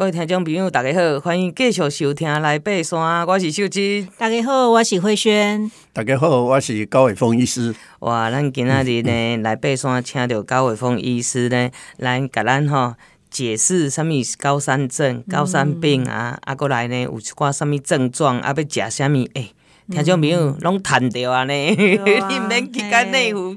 各位听众朋友，大家好，欢迎继续收听来爬山。我是秀芝，大家好，我是慧萱，大家好，我是高伟峰医师。哇，咱今仔日呢 来爬山，请到高伟峰医师呢来甲咱吼解释什物是高山症、高山病啊，啊，过来呢有一寡什物症状，啊，要食什物？诶、欸。听众朋友拢谈着安尼，你免去干内湖，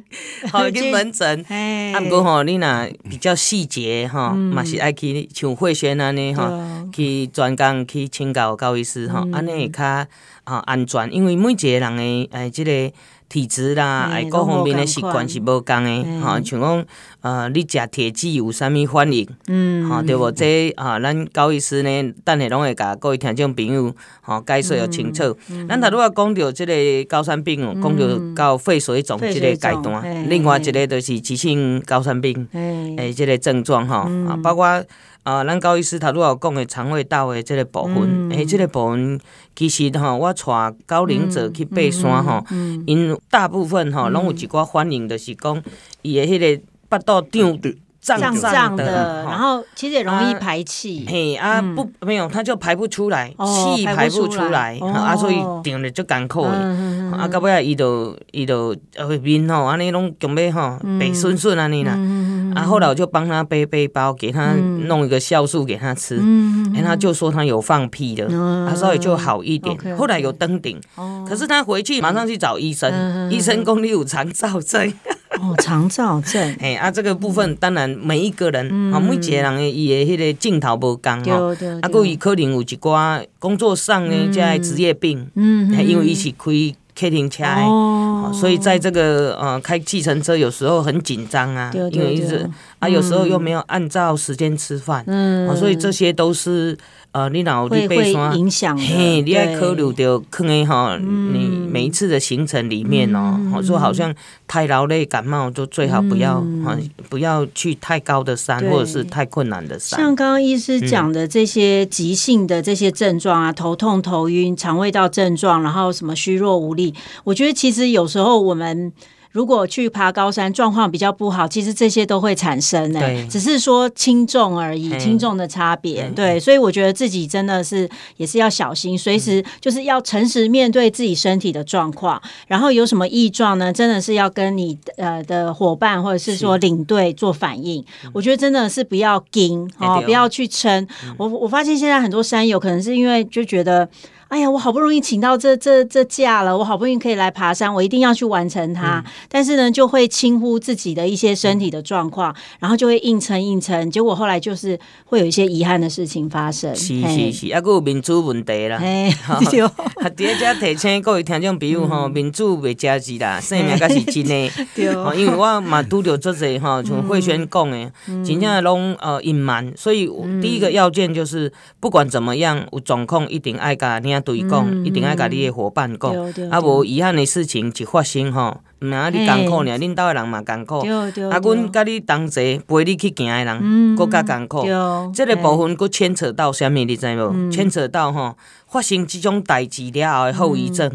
吼去门诊。啊，毋过吼，你若比较细节吼，嘛是爱去像慧轩安尼吼，去专工去请教高医师吼，安尼会较吼安全，因为每一个人诶诶，即个。体质啦，哎，各方面的习惯是无共诶，吼，像讲，呃，你食铁剂有啥物反应？嗯，吼，对无？这啊，咱高医师呢，等下拢会甲各位听众朋友，吼，解说要清楚。咱头拄仔讲到即个高山病哦，讲到到肺水肿即个阶段，另外一个就是急性高山病，诶，即个症状吼，啊，包括。啊，咱高医师头拄仔有讲的肠胃道的即个部分，诶、嗯，这、欸、个部分其实吼，我带高龄者去爬山吼，因、大部分吼拢有一寡反应，就是讲伊的迄个腹肚胀的胀胀的，然后其实也容易排气。嘿啊，不，没有，他就排不出来，气排不出来，啊，所以顶着就艰苦的。啊，到尾啊，伊就伊就呃面吼，安尼拢强要吼白顺顺安尼啦。啊，后来我就帮他背背包，给他弄一个酵素给他吃，哎，他就说他有放屁的，他稍微就好一点。后来有登顶，可是他回去马上去找医生，医生讲你有肠燥症。哦，肠燥症。哎，啊，这个部分当然每一个人啊，每一个人的伊的迄个镜头不共吼，啊，佮伊可能有一寡工作上的这职业病，嗯，因为伊是开。开停车，哦，所以在这个呃开计程车有时候很紧张啊，因为一直啊有时候又没有按照时间吃饭，嗯，所以这些都是呃你脑力背酸影响，嘿，你要考虑到可能哈，你每一次的行程里面哦，说好像太劳累感冒就最好不要啊，不要去太高的山或者是太困难的山。像刚刚医师讲的这些急性的这些症状啊，头痛、头晕、肠胃道症状，然后什么虚弱无力。我觉得其实有时候我们如果去爬高山，状况比较不好，其实这些都会产生哎，只是说轻重而已，轻重的差别。对，所以我觉得自己真的是也是要小心，随时就是要诚实面对自己身体的状况，然后有什么异状呢，真的是要跟你呃的伙伴或者是说领队做反应。我觉得真的是不要惊哦，不要去撑。我我发现现在很多山友可能是因为就觉得。哎呀，我好不容易请到这这这假了，我好不容易可以来爬山，我一定要去完成它。嗯、但是呢，就会轻忽自己的一些身体的状况，嗯、然后就会硬撑硬撑，结果后来就是会有一些遗憾的事情发生。是是是，啊，还有民主问题啦。哎，对。啊，第一只提醒各位听众朋友吼，民主袂加值啦，生命才是真的。对。因为我嘛拄着这些吼，像慧轩讲的，真正拢呃隐瞒，所以第一个要件就是，不管怎么样，有状况一定爱甲对讲，一定爱甲你的伙伴讲，啊无遗憾的事情一发生吼，毋免你艰苦尔，恁兜的人嘛艰苦，啊，阮甲你同齐陪你去行的人，更较艰苦。即个部分佫牵扯到啥物，你知无？牵扯到吼发生即种代志了后的后遗症。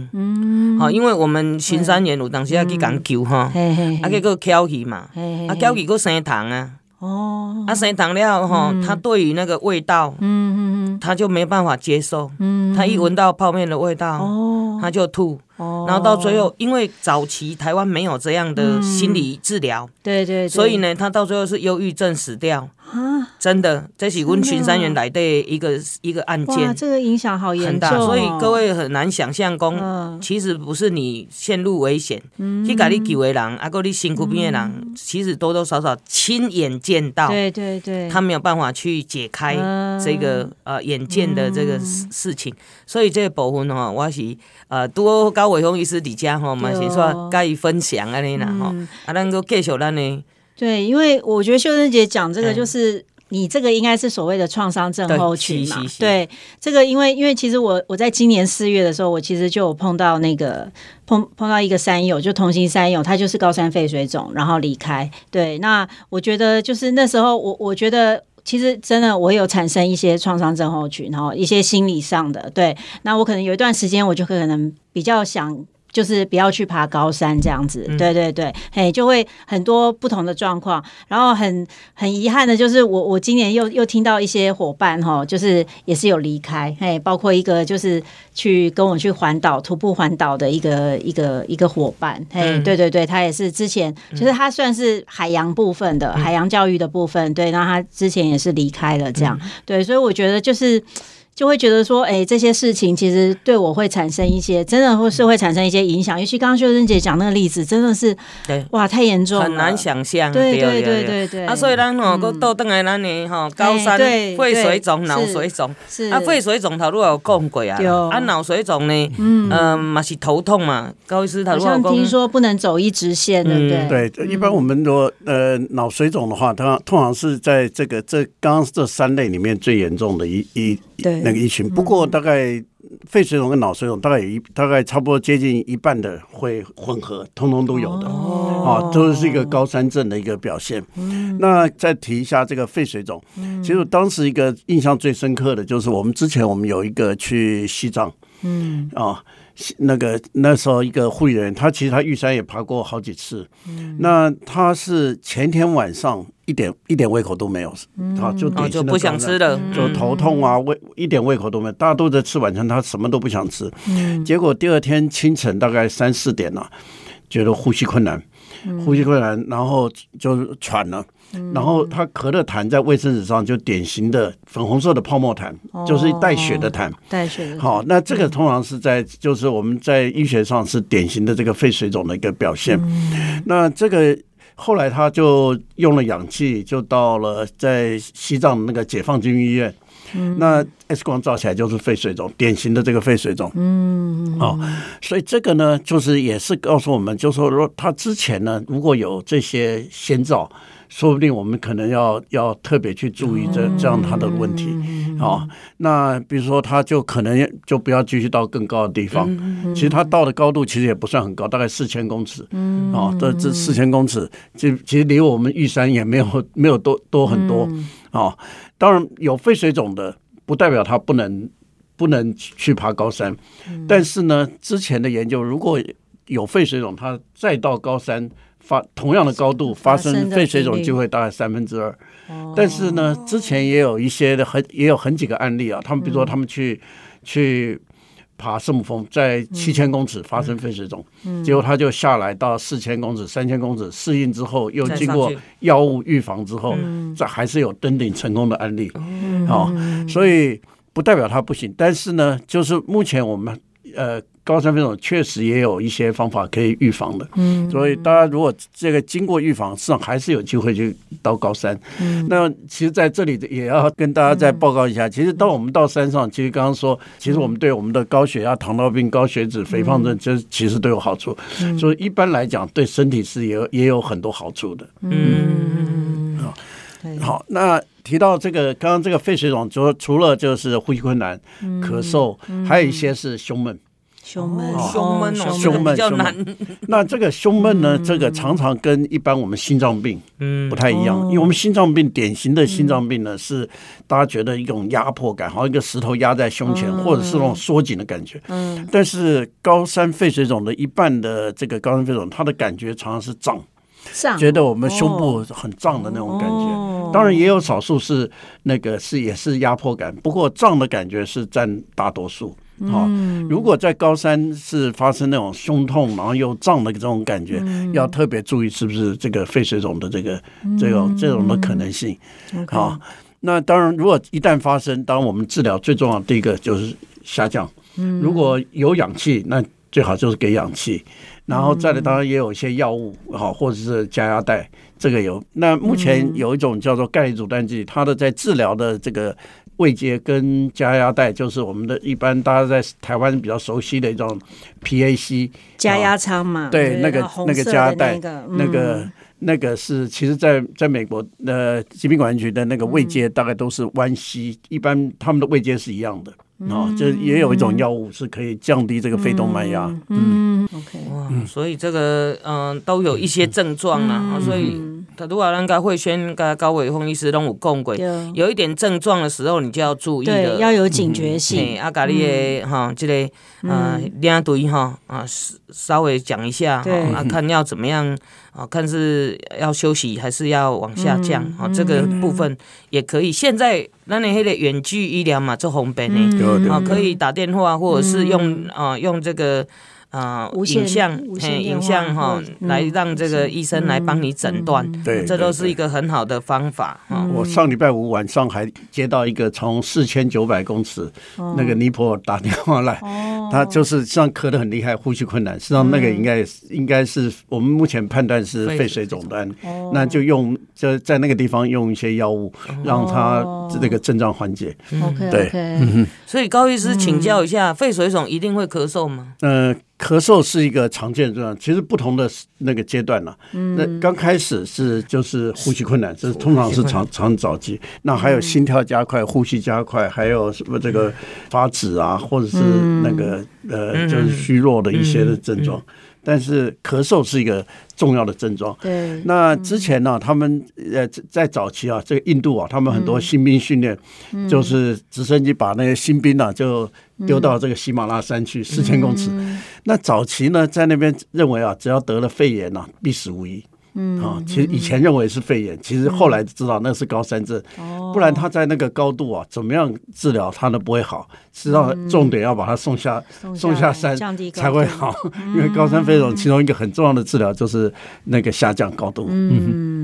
好，因为我们巡山员有当时要去讲救吼，啊，结果翘去嘛，啊，翘去佫生虫啊。哦，啊，生糖了吼，他对于那个味道，嗯嗯他就没办法接受，嗯，他一闻到泡面的味道，哦，他就吐，哦，然后到最后，因为早期台湾没有这样的心理治疗，对对，所以呢，他到最后是忧郁症死掉。啊，真的，这是阮巡山员来的一个一个案件，这个影响好严重，很大，所以各位很难想象，讲其实不是你陷入危险，去甲你救的人，啊，个你辛苦边的人，其实多多少少亲眼见到，对对对，他没有办法去解开这个呃眼见的这个事事情，所以这个部分哈，我是呃多高伟峰医师底下哈，嘛是说甲伊分享安尼啦哈，啊，咱个继续咱呢。对，因为我觉得秀珍姐讲这个，就是你这个应该是所谓的创伤症候群嘛。对，对，这个因为因为其实我我在今年四月的时候，我其实就有碰到那个碰碰到一个山友，就同行山友，他就是高山肺水肿，然后离开。对，那我觉得就是那时候我我觉得其实真的我有产生一些创伤症候群，然后一些心理上的。对，那我可能有一段时间我就可能比较想。就是不要去爬高山这样子。嗯、对对对，嘿，就会很多不同的状况。然后很很遗憾的就是我，我我今年又又听到一些伙伴哈，就是也是有离开，嘿，包括一个就是去跟我去环岛徒步环岛的一个一个一个伙伴，嘿，嗯、对对对，他也是之前就是他算是海洋部分的、嗯、海洋教育的部分，对，那他之前也是离开了这样，嗯、对，所以我觉得就是。就会觉得说，哎，这些事情其实对我会产生一些，真的会是会产生一些影响。尤其刚刚秀珍姐讲那个例子，真的是，对，哇，太严重了，很难想象。对对对对对。啊，所以咱吼，搁倒转来咱呢，吼，高山肺水肿、脑水肿，是啊，肺水肿头路有讲过啊，啊，脑水肿呢，嗯，嘛是头痛嘛。高医师他好像听说不能走一直线，对不对？对，一般我们说，呃，脑水肿的话，它通常是在这个这刚刚这三类里面最严重的一一。对那个一群，不过大概肺水肿跟脑水肿大概有一大概差不多接近一半的会混合，通通都有的。哦，都是一个高山症的一个表现。那再提一下这个肺水肿，其实当时一个印象最深刻的就是我们之前我们有一个去西藏，嗯。啊。那个那时候一个护理人员，他其实他玉山也爬过好几次。嗯，那他是前天晚上一点一点胃口都没有，啊，就就不想吃了，就头痛啊，胃一点胃口都没有，大家都在吃晚餐，他什么都不想吃。嗯，结果第二天清晨大概三四点了，觉得呼吸困难，呼吸困难，然后就喘了。然后他咳的痰在卫生纸上就典型的粉红色的泡沫痰，就是带血的痰。带血的。好，那这个通常是在就是我们在医学上是典型的这个肺水肿的一个表现。那这个后来他就用了氧气，就到了在西藏那个解放军医院。那 X 光照起来就是肺水肿，典型的这个肺水肿。嗯。哦，所以这个呢，就是也是告诉我们，就是说他之前呢，如果有这些先兆。说不定我们可能要要特别去注意这这样他的问题，好，那比如说他就可能就不要继续到更高的地方，其实他到的高度其实也不算很高，大概四千公尺，哦，这这四千公尺，其其实离我们玉山也没有 没有多多很多，哦，当然有肺水肿的不代表他不能不能去爬高山，但是呢，之前的研究如果有肺水肿，他再到高山。发同样的高度发生肺水肿机会大概三分之二，但是呢，之前也有一些的很也有很几个案例啊，他们比如说他们去去爬圣母峰，在七千公尺发生肺水肿，结果他就下来到四千公尺、三千公尺适应之后，又经过药物预防之后，这还是有登顶成功的案例，好，所以不代表他不行，但是呢，就是目前我们呃。高山肺肿确实也有一些方法可以预防的，嗯，所以大家如果这个经过预防，实际上还是有机会去到高山。嗯，那其实在这里也要跟大家再报告一下，其实当我们到山上，其实刚刚说，其实我们对我们的高血压、糖尿病、高血脂、肥胖症，这其实都有好处。所以一般来讲，对身体是也有也有很多好处的。嗯，好，好，那提到这个刚刚这个肺水肿，除除了就是呼吸困难、咳嗽，还有一些是胸闷。胸闷，胸闷，胸闷，胸闷。那这个胸闷呢？这个常常跟一般我们心脏病不太一样，因为我们心脏病典型的心脏病呢，是大家觉得一种压迫感，好像一个石头压在胸前，或者是那种缩紧的感觉。嗯。但是高山肺水肿的一半的这个高山肺肿，它的感觉常常是胀，觉得我们胸部很胀的那种感觉。当然也有少数是那个是也是压迫感，不过胀的感觉是占大多数。好，如果在高山是发生那种胸痛，然后又胀的这种感觉，要特别注意是不是这个肺水肿的这个这种这种的可能性。好，那当然，如果一旦发生，当我们治疗最重要的第一个就是下降。如果有氧气，那最好就是给氧气，然后再来当然也有一些药物，好，或者是加压带，这个有。那目前有一种叫做钙离子阻断剂，它的在治疗的这个。位阶跟加压带，就是我们的一般大家在台湾比较熟悉的一种 PAC 加压舱嘛。对，那个那个加压带，那个那个是，其实在在美国的疾病管理局的那个位阶大概都是 1C，一般他们的位阶是一样的啊，就也有一种药物是可以降低这个肺动脉压。嗯，OK，哇，所以这个嗯都有一些症状啊，所以。他如果咱甲慧轩、甲高伟峰医师拢有讲过，有一点症状的时候，你就要注意了，对，要有警觉性。啊，甲你的哈，这个呃领队哈啊，稍微讲一下，啊，看要怎么样啊，看是要休息还是要往下降啊，这个部分也可以。现在咱的迄个远距医疗嘛，做方便的，啊，可以打电话或者是用啊用这个。啊，影像，嘿，影像哈，来让这个医生来帮你诊断，对，这都是一个很好的方法哈。我上礼拜五晚上还接到一个从四千九百公尺那个尼泊尔打电话来，他就是像咳得很厉害，呼吸困难，实际上那个应该应该是我们目前判断是肺水肿的，那就用就在那个地方用一些药物让他这个症状缓解。对，所以高医师请教一下，肺水肿一定会咳嗽吗？嗯。咳嗽是一个常见症状，其实不同的那个阶段呢、啊。嗯，那刚开始是就是呼吸困难，这通常是常常早期。那还有心跳加快、呼吸加快，还有什么这个发紫啊，或者是那个呃，就是虚弱的一些的症状。但是咳嗽是一个重要的症状。对，那之前呢、啊，他们呃在早期啊，这个印度啊，他们很多新兵训练，就是直升机把那些新兵啊就丢到这个喜马拉雅山去四千公尺。那早期呢，在那边认为啊，只要得了肺炎啊，必死无疑。嗯啊，其实以前认为是肺炎，其实后来知道那是高山症，不然他在那个高度啊，怎么样治疗他都不会好。实际上重点要把他送下送下山才会好，因为高山肺肿其中一个很重要的治疗就是那个下降高度。嗯，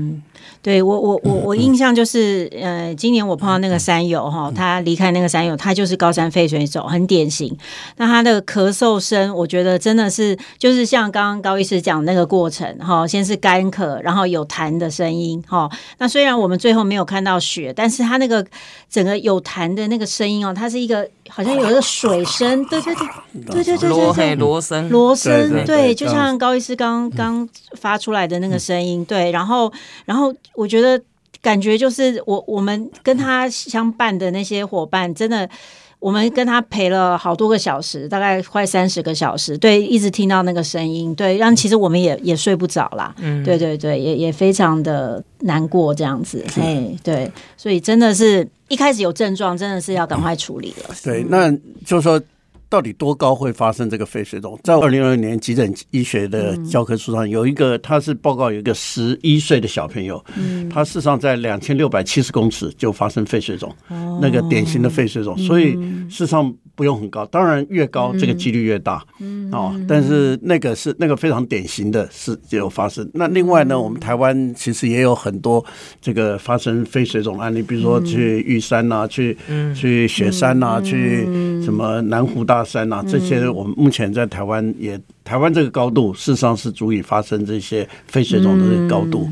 对我我我我印象就是，呃，今年我碰到那个山友哈，他离开那个山友，他就是高山肺水肿，很典型。那他的咳嗽声，我觉得真的是就是像刚刚高医师讲那个过程哈，先是干咳。然后有痰的声音，哈，那虽然我们最后没有看到血，但是他那个整个有痰的那个声音哦，它是一个好像有一个水声，对对对，对对对对，螺声，螺声，对，就像高医师刚刚发出来的那个声音，对，然后然后我觉得感觉就是我我们跟他相伴的那些伙伴，真的。我们跟他陪了好多个小时，大概快三十个小时，对，一直听到那个声音，对，让其实我们也也睡不着啦，嗯，对对对，也也非常的难过这样子，哎，对，所以真的是一开始有症状，真的是要赶快处理了。对，那就是说。到底多高会发生这个肺水肿？在二零二零年急诊医学的教科书上有一个，他是报告有一个十一岁的小朋友，他事实上在两千六百七十公尺就发生肺水肿，那个典型的肺水肿，所以事实上不用很高，当然越高这个几率越大，哦，但是那个是那个非常典型的事有发生。那另外呢，我们台湾其实也有很多这个发生非水肿案例，比如说去玉山呐，去去雪山呐，去什么南湖大山呐，这些我们目前在台湾也，台湾这个高度事实上是足以发生这些肺水肿的这个高度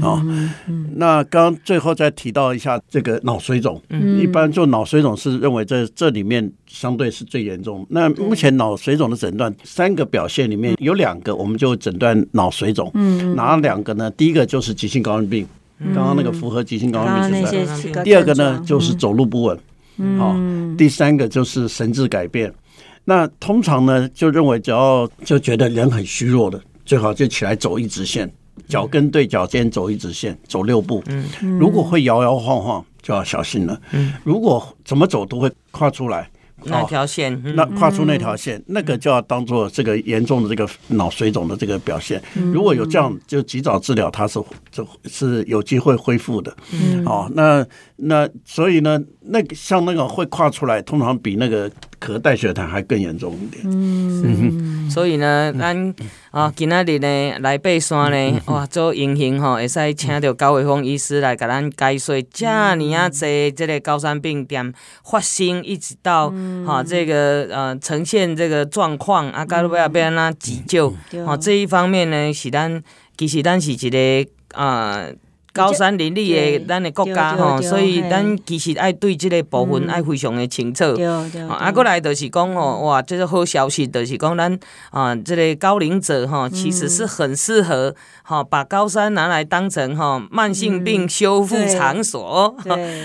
啊。那刚刚最后再提到一下这个脑水肿，一般做脑水肿是认为这这里面相对是最严重。那目前脑水肿的诊断三个表现里面有两个，我们就诊断脑水肿。哪两个呢？第一个就是急性高原病，刚刚那个符合急性高原病是第二个呢就是走路不稳。好，第三个就是神志改变。那通常呢，就认为只要就觉得人很虚弱的，最好就起来走一直线，脚跟对脚尖走一直线，走六步。如果会摇摇晃晃，就要小心了。如果怎么走都会跨出来。那条线，那跨出那条线，那个就要当做这个严重的这个脑水肿的这个表现。如果有这样，就及早治疗，它是就是有机会恢复的。哦，那那所以呢，那个像那个会跨出来，通常比那个咳带血糖还更严重一点。嗯，所以呢，咱啊今仔日呢来爬山呢，哇，做英雄吼，会使请到高伟峰医师来甲咱解说，这尔啊济这个高山病点发生，一直到。哈，这个呃，呈现这个状况啊，该要要安怎急救？吼，这一方面呢，是咱其实咱是一个啊。呃高山林立的咱的国家吼，所以咱其实爱对这个部分爱非常的清楚。啊，过来就是讲吼，哇，这个好消息就是讲咱啊，这个高龄者吼，其实是很适合哈，把高山拿来当成哈慢性病修复场所。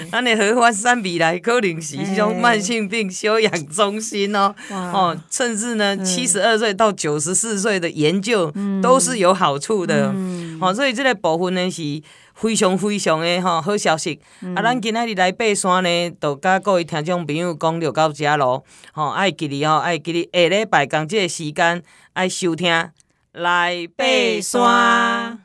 咱的合欢山未来可能是一种慢性病休养中心哦。哦，甚至呢，七十二岁到九十四岁的研究都是有好处的。吼，所以这个部分呢是非常非常的吼好消息。嗯、啊，咱今仔日来爬山呢，就甲各位听众朋友讲就到这咯。吼，爱记哩吼，爱记哩下礼拜同这个时间爱收听来爬山。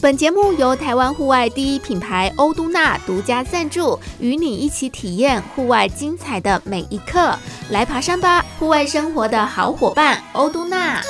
本节目由台湾户外第一品牌欧都娜独家赞助，与你一起体验户外精彩的每一刻。来爬山吧，户外生活的好伙伴，欧都纳。